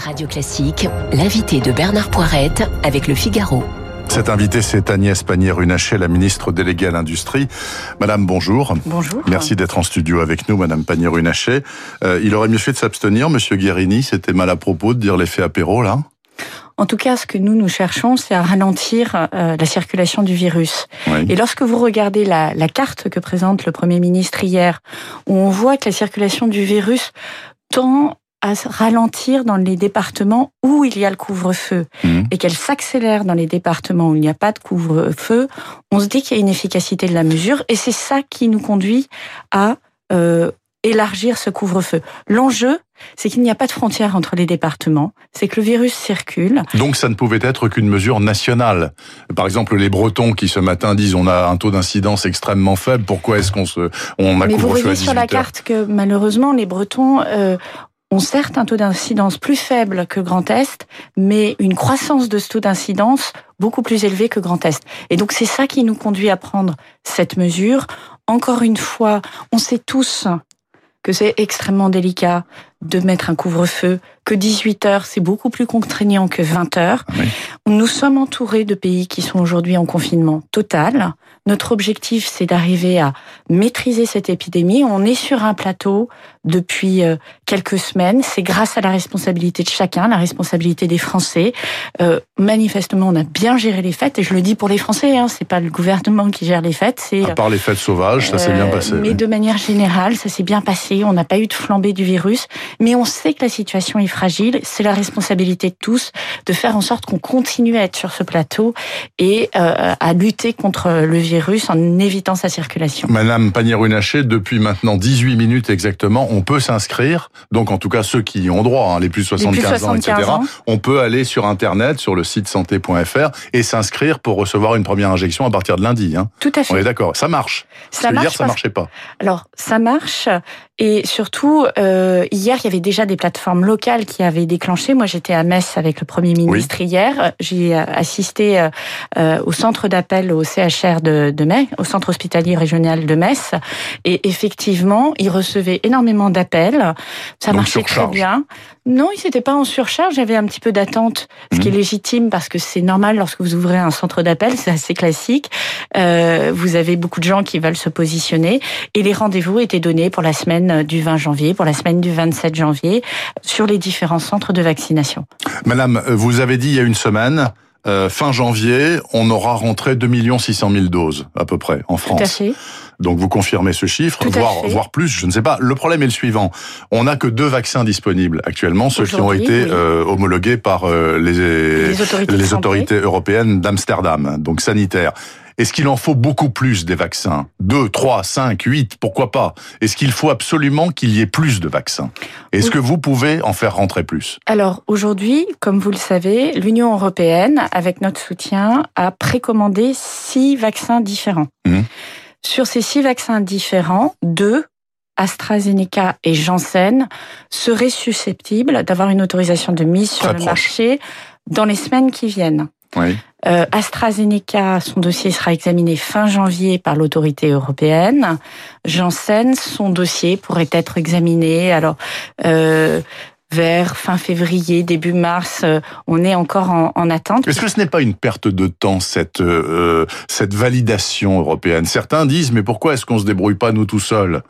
Radio Classique, l'invité de Bernard Poirette avec le Figaro. Cette invitée, c'est Agnès Pannier-Runacher, la ministre déléguée à l'Industrie. Madame, bonjour. Bonjour. Merci d'être en studio avec nous, Madame Pannier-Runacher. Euh, il aurait mieux fait de s'abstenir, Monsieur Guérini. C'était mal à propos de dire l'effet apéro, là en tout cas, ce que nous, nous cherchons, c'est à ralentir euh, la circulation du virus. Oui. Et lorsque vous regardez la, la, carte que présente le Premier ministre hier, où on voit que la circulation du virus tend à ralentir dans les départements où il y a le couvre-feu Mmh. et qu'elle s'accélère dans les départements où il n'y a pas de couvre-feu, on se dit qu'il y a une efficacité de la mesure et c'est ça qui nous conduit à euh, élargir ce couvre-feu. L'enjeu, c'est qu'il n'y a pas de frontière entre les départements, c'est que le virus circule. Donc ça ne pouvait être qu'une mesure nationale. Par exemple, les Bretons qui ce matin disent on a un taux d'incidence extrêmement faible, pourquoi est-ce qu'on se on a Mais vous voyez sur la 18 heures carte que malheureusement les Bretons euh, ont certes un taux d'incidence plus faible que Grand Est, mais une croissance de ce taux d'incidence beaucoup plus élevée que Grand Est. Et donc c'est ça qui nous conduit à prendre cette mesure. Encore une fois, on sait tous que c'est extrêmement délicat de mettre un couvre-feu, que 18 heures, c'est beaucoup plus contraignant que 20 heures. Oui. Nous sommes entourés de pays qui sont aujourd'hui en confinement total. Notre objectif, c'est d'arriver à maîtriser cette épidémie. On est sur un plateau depuis euh, quelques semaines. C'est grâce à la responsabilité de chacun, la responsabilité des Français. Euh, manifestement, on a bien géré les fêtes, et je le dis pour les Français. Hein, c'est pas le gouvernement qui gère les fêtes, c'est À part les fêtes sauvages, ça s'est bien euh, passé. Mais oui. de manière générale, ça s'est bien passé. On n'a pas eu de flambée du virus. Mais on sait que la situation est fragile. C'est la responsabilité de tous de faire en sorte qu'on continue à être sur ce plateau et euh, à lutter contre le virus en évitant sa circulation. Madame Pannier-Runacher, depuis maintenant 18 minutes exactement, on peut s'inscrire. Donc en tout cas ceux qui y ont droit, hein, les plus de Les plus 75 ans, etc. 75 ans. On peut aller sur internet, sur le site santé.fr et s'inscrire pour recevoir une première injection à partir de lundi. Hein. Tout à On fait. est d'accord. Ça marche. Ça Parce que marche hier, ça marchait pas. Alors, ça marche. Et surtout, euh, hier, il y avait déjà des plateformes locales qui avaient déclenché. Moi, j'étais à Metz avec le Premier ministre hier. J'ai euh, assisté euh, au centre d'appel au CHR de, de Metz, au centre hospitalier régional de Metz. Et effectivement, ils recevaient énormément d'appels. Ça Donc, marchait très bien. Non, ils n'étaient pas en surcharge. J'avais un petit peu d'attente, ce qui est Mhm. légitime parce que c'est normal lorsque vous ouvrez un centre d'appel, c'est assez classique. Euh, vous avez beaucoup de gens qui veulent se positionner et les rendez-vous étaient donnés pour la semaine du 20 janvier, pour la semaine du 27 janvier, sur les différents centres de vaccination. Madame, euh, vous avez dit il y a une semaine, euh, fin janvier, on aura rentré 2 600 000 doses à peu près en Tout à France. fait. Donc vous confirmez ce chiffre, voire, voire plus, je ne sais pas. Le problème est le suivant. On n'a que deux vaccins disponibles actuellement, ceux qui ont été oui. euh, homologués par euh, les, Les autorités européennes d'Amsterdam, donc sanitaires. Est-ce qu'il en faut beaucoup plus des vaccins? Deux, trois, cinq, huit, pourquoi pas? Est-ce qu'il faut absolument qu'il y ait plus de vaccins? Est-ce Oui. que vous pouvez en faire rentrer plus? Alors aujourd'hui, comme vous le savez, l'Union européenne, avec notre soutien, a précommandé six vaccins différents. Mhm. Sur ces six vaccins différents, deux AstraZeneca et Janssen seraient susceptibles d'avoir une autorisation de mise sur Très le proche. marché dans les semaines qui viennent. Oui. Euh, AstraZeneca, son dossier sera examiné fin janvier par l'autorité européenne. Janssen, son dossier pourrait être examiné alors euh, vers fin février, début mars. euh, on est encore en, en attente. Est-ce que ce n'est pas une perte de temps cette euh, cette validation européenne? Certains disent mais pourquoi est-ce qu'on se débrouille pas nous tout seuls?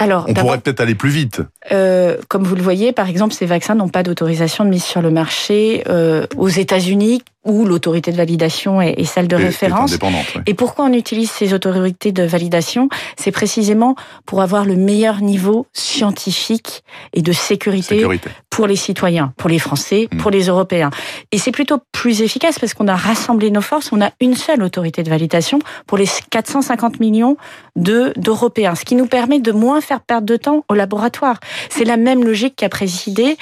Alors, On pourrait peut-être aller plus vite. euh, comme vous le voyez, par exemple, ces vaccins n'ont pas d'autorisation de mise sur le marché euh, aux États-Unis où l'autorité de validation est, est celle de Et- est référence. indépendante. oui. Et pourquoi on utilise ces autorités de validation? C'est précisément pour avoir le meilleur niveau scientifique et de sécurité, Sécurité. pour les citoyens, pour les Français, Mm. pour les Européens. Et c'est plutôt plus efficace parce qu'on a rassemblé nos forces, on a une seule autorité de validation pour les 450 millions de d'Européens, ce qui nous permet de moins faire perdre de temps aux laboratoires. C'est la même logique qui a présidé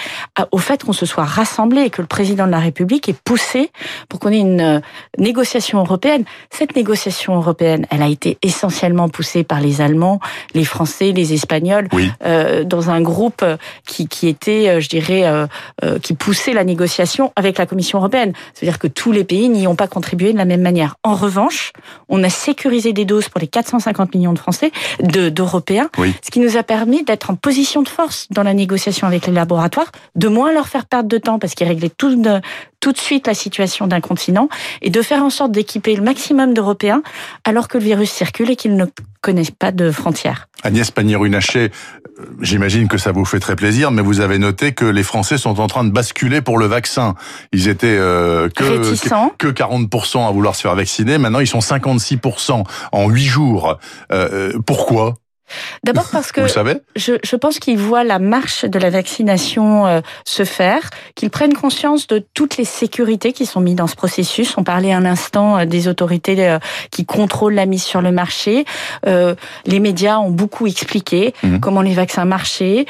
au fait qu'on se soit rassemblés et que le président de la République ait poussé pour qu'on ait une euh, négociation européenne. Cette négociation européenne, elle a été essentiellement poussée par les Allemands, les Français, les Espagnols, euh, dans un groupe qui, qui était, euh, je dirais, euh, qui poussait la négociation avec la Commission européenne. C'est-à-dire que tous les pays n'y ont pas contribué de la même manière. En revanche, on a sécurisé des doses pour les 450 millions de Français, d'Européens, ce qui nous a permis d'être en position de force dans la négociation avec les laboratoires, de moins leur faire perdre de temps parce qu'ils réglaient tout de, tout de suite la situation d'un continent et de faire en sorte d'équiper le maximum d'Européens alors que le virus circule et qu'ils ne connaissent pas de frontières. Agnès Pannier-Runacher, euh, j'imagine que ça vous fait très plaisir, mais vous avez noté que les Français sont en train de basculer pour le vaccin. Ils étaient euh, que, que 40% à vouloir se faire vacciner, maintenant ils sont 56% en 8 jours. Euh, pourquoi? D'abord parce que je, je, pense qu'ils voient la marche de la vaccination euh, se faire, qu'ils prennent conscience de toutes les sécurités qui sont mises dans ce processus. On parlait un instant euh, des autorités euh, qui contrôlent la mise sur le marché. les médias ont beaucoup expliqué mhm. comment les vaccins marchaient,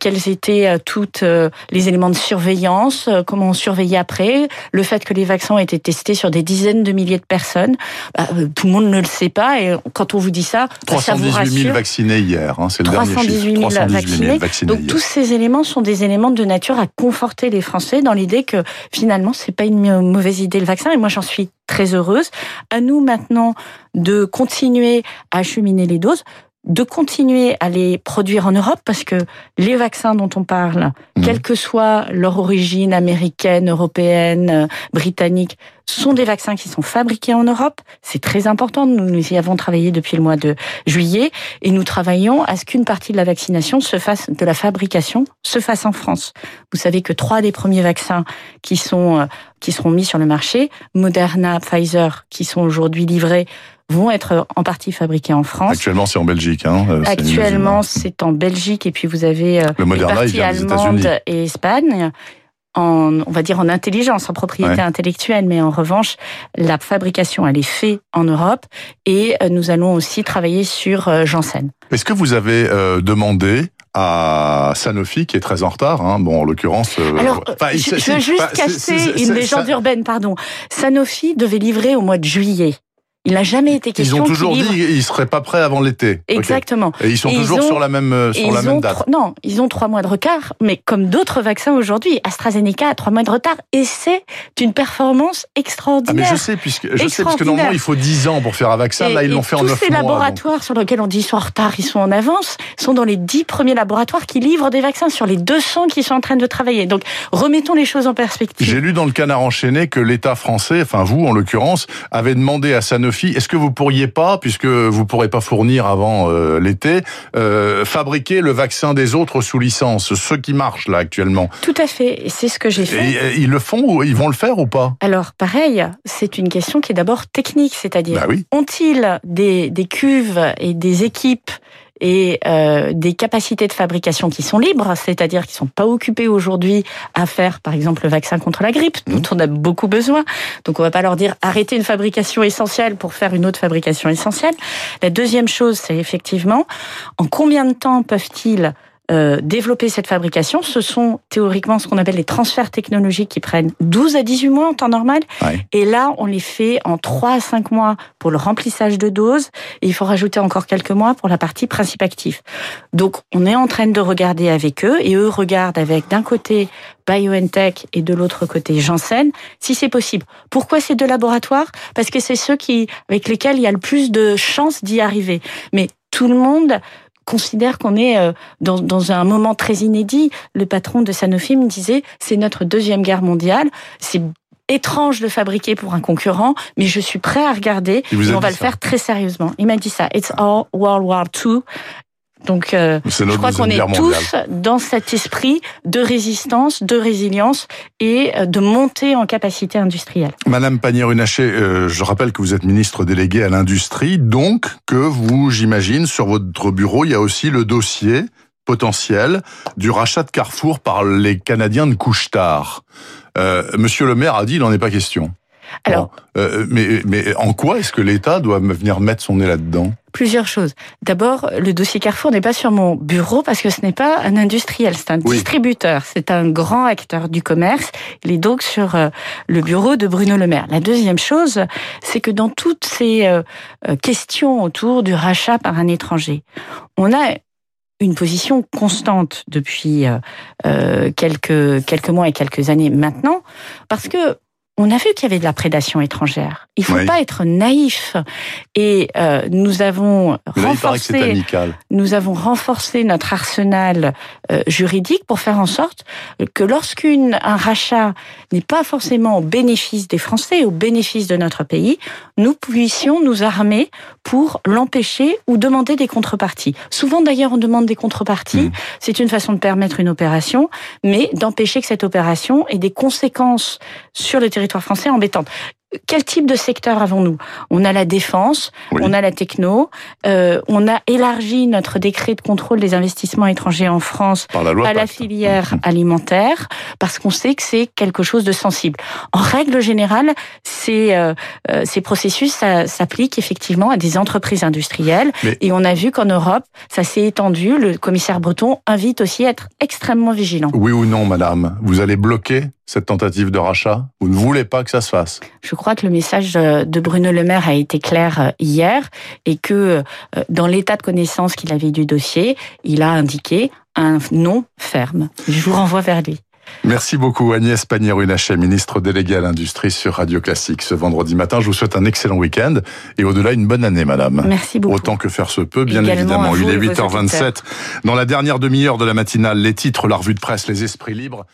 quels étaient tous les éléments de surveillance, comment on surveillait après, le fait que les vaccins ont été testés sur des dizaines de milliers de personnes. Bah, tout le monde ne le sait pas et quand on vous dit ça, bah, ça vous rassure vaccinés hier. Hein, c'est le 318 000, 000 vaccinés. Donc tous ces éléments sont des éléments de nature à conforter les Français dans l'idée que finalement c'est pas une mauvaise idée le vaccin. Et moi j'en suis très heureuse. À nous maintenant de continuer à acheminer les doses de continuer à les produire en Europe parce que les vaccins dont on parle, mmh. quelle que soit leur origine américaine, européenne, euh, britannique, sont des vaccins qui sont fabriqués en Europe. C'est très important. Nous y avons travaillé depuis le mois de juillet et nous travaillons à ce qu'une partie de la vaccination se fasse, de la fabrication, se fasse en France. Vous savez que trois des premiers vaccins qui sont, euh, qui seront mis sur le marché, Moderna, Pfizer, qui sont aujourd'hui livrés vont être en partie fabriqués en France. Actuellement, c'est en Belgique. Hein, euh, Actuellement, c'est en Belgique et puis vous avez euh, le Moderna, allemandes et Espagne. En, on va dire en intelligence, en propriété intellectuelle, mais en revanche, la fabrication, elle est faite en Europe et euh, nous allons aussi travailler sur Janssen. Est-ce que vous avez demandé à Sanofi qui est très en retard. Hein. Bon, en l'occurrence. Alors, je, veux juste casser une légende urbaine, pardon. Sanofi devait livrer au mois de juillet. Il n'a jamais été question. Ils ont toujours dit qu'ils seraient pas prêts avant l'été. Exactement. Et ils sont toujours sur la même euh, sur la même date. Non, ils ont trois mois de retard, mais comme d'autres vaccins aujourd'hui, AstraZeneca a trois mois de retard et c'est une performance extraordinaire. Ah mais je sais puisque je sais parce que normalement il faut dix ans pour faire un vaccin. là ils l'ont fait en neuf mois. Tous ces laboratoires sur lesquels on dit qu'ils sont en retard, ils sont en avance, sont dans les dix premiers laboratoires qui livrent des vaccins sur les 200 qui sont en train de travailler. Donc remettons les choses en perspective. J'ai lu dans le Canard enchaîné que l'État français, enfin vous en l'occurrence, avait demandé à Sanofi est-ce que vous pourriez pas, puisque vous pourrez pas fournir avant euh, l'été, euh, fabriquer le vaccin des autres sous licence, ce qui marche là actuellement? Tout à fait, c'est ce que j'ai fait. Et, ils le font ou ils vont le faire ou pas? Alors pareil, c'est une question qui est d'abord technique, c'est-à-dire bah oui. ont-ils des, des cuves et des équipes et euh, des capacités de fabrication qui sont libres, c'est-à-dire qui sont pas occupées aujourd'hui à faire, par exemple, le vaccin contre la grippe, dont on a beaucoup besoin. Donc, on va pas leur dire arrêtez une fabrication essentielle pour faire une autre fabrication essentielle. La deuxième chose, c'est effectivement en combien de temps peuvent-ils euh, développer cette fabrication. Ce sont théoriquement ce qu'on appelle les transferts technologiques qui prennent 12 à 18 mois en temps normal. Et là, on les fait en 3 à 5 mois pour le remplissage de doses. Et il faut rajouter encore quelques mois pour la partie principe actif. Donc, on est en train de regarder avec eux et eux regardent avec d'un côté BioNTech et de l'autre côté Janssen, si c'est possible. Pourquoi ces deux laboratoires? Parce que c'est ceux qui, avec lesquels il y a le plus de chances d'y arriver. Mais tout le monde considère qu'on est euh, dans, dans, un moment très inédit. Le patron de Sanofi me disait, c'est notre deuxième guerre mondiale, c'est étrange de fabriquer pour un concurrent, mais je suis prêt à regarder et on va le faire très sérieusement. Il m'a dit ça. It's all World War II donc, euh, je crois qu'on est tous dans cet esprit de résistance, de résilience et euh, de montée en capacité industrielle. Madame Pannier-Runacher, euh, je rappelle que vous êtes ministre déléguée à l'industrie, donc que vous, j'imagine, sur votre bureau, il y a aussi le dossier potentiel du rachat de Carrefour par les Canadiens de Couchetard. Euh, Monsieur le maire a dit il n'en est pas question. Alors, mais, mais en quoi est-ce que l'État doit venir mettre son nez là-dedans? Plusieurs choses. D'abord, le dossier Carrefour n'est pas sur mon bureau parce que ce n'est pas un industriel, c'est un distributeur, c'est un grand acteur du commerce. Il est donc sur euh, le bureau de Bruno Le Maire. La deuxième chose, c'est que dans toutes ces euh, questions autour du rachat par un étranger, on a une position constante depuis quelques quelques mois et quelques années maintenant, parce que on a vu qu'il y avait de la prédation étrangère. Il faut pas être naïf. Et euh, nous avons renforcé, nous avons renforcé notre arsenal euh, juridique pour faire en sorte que lorsqu'un rachat n'est pas forcément au bénéfice des Français, au bénéfice de notre pays, nous puissions nous armer pour l'empêcher ou demander des contreparties. Souvent d'ailleurs, on demande des contreparties. Hmm. C'est une façon de permettre une opération, mais d'empêcher que cette opération ait des conséquences sur le territoire français embêtante quel type de secteur avons-nous? On a la défense, on a la techno, euh, on a élargi notre décret de contrôle des investissements étrangers en France à la filière alimentaire parce qu'on sait que c'est quelque chose de sensible. En règle générale, ces, euh, euh, ces processus s'appliquent effectivement à des entreprises industrielles. Et on a vu qu'en Europe, ça s'est étendu. Le commissaire Breton invite aussi à être extrêmement vigilant. Oui ou non, madame? Vous allez bloquer cette tentative de rachat? Vous ne voulez pas que ça se fasse? Je crois que le message de Bruno Le Maire a été clair euh, hier et que euh, dans l'état de connaissance qu'il avait du dossier, il a indiqué un non ferme. Je vous renvoie vers lui. Merci beaucoup Agnès Pannier-Runacher, ministre déléguée à l'industrie sur Radio Classique ce vendredi matin. Je vous souhaite un excellent week-end et au-delà une bonne année, madame. Merci beaucoup. Autant que faire se peut, bien évidemment. Il est 8h27. Dans la dernière demi-heure de la matinale, les titres, la revue de presse, les esprits libres.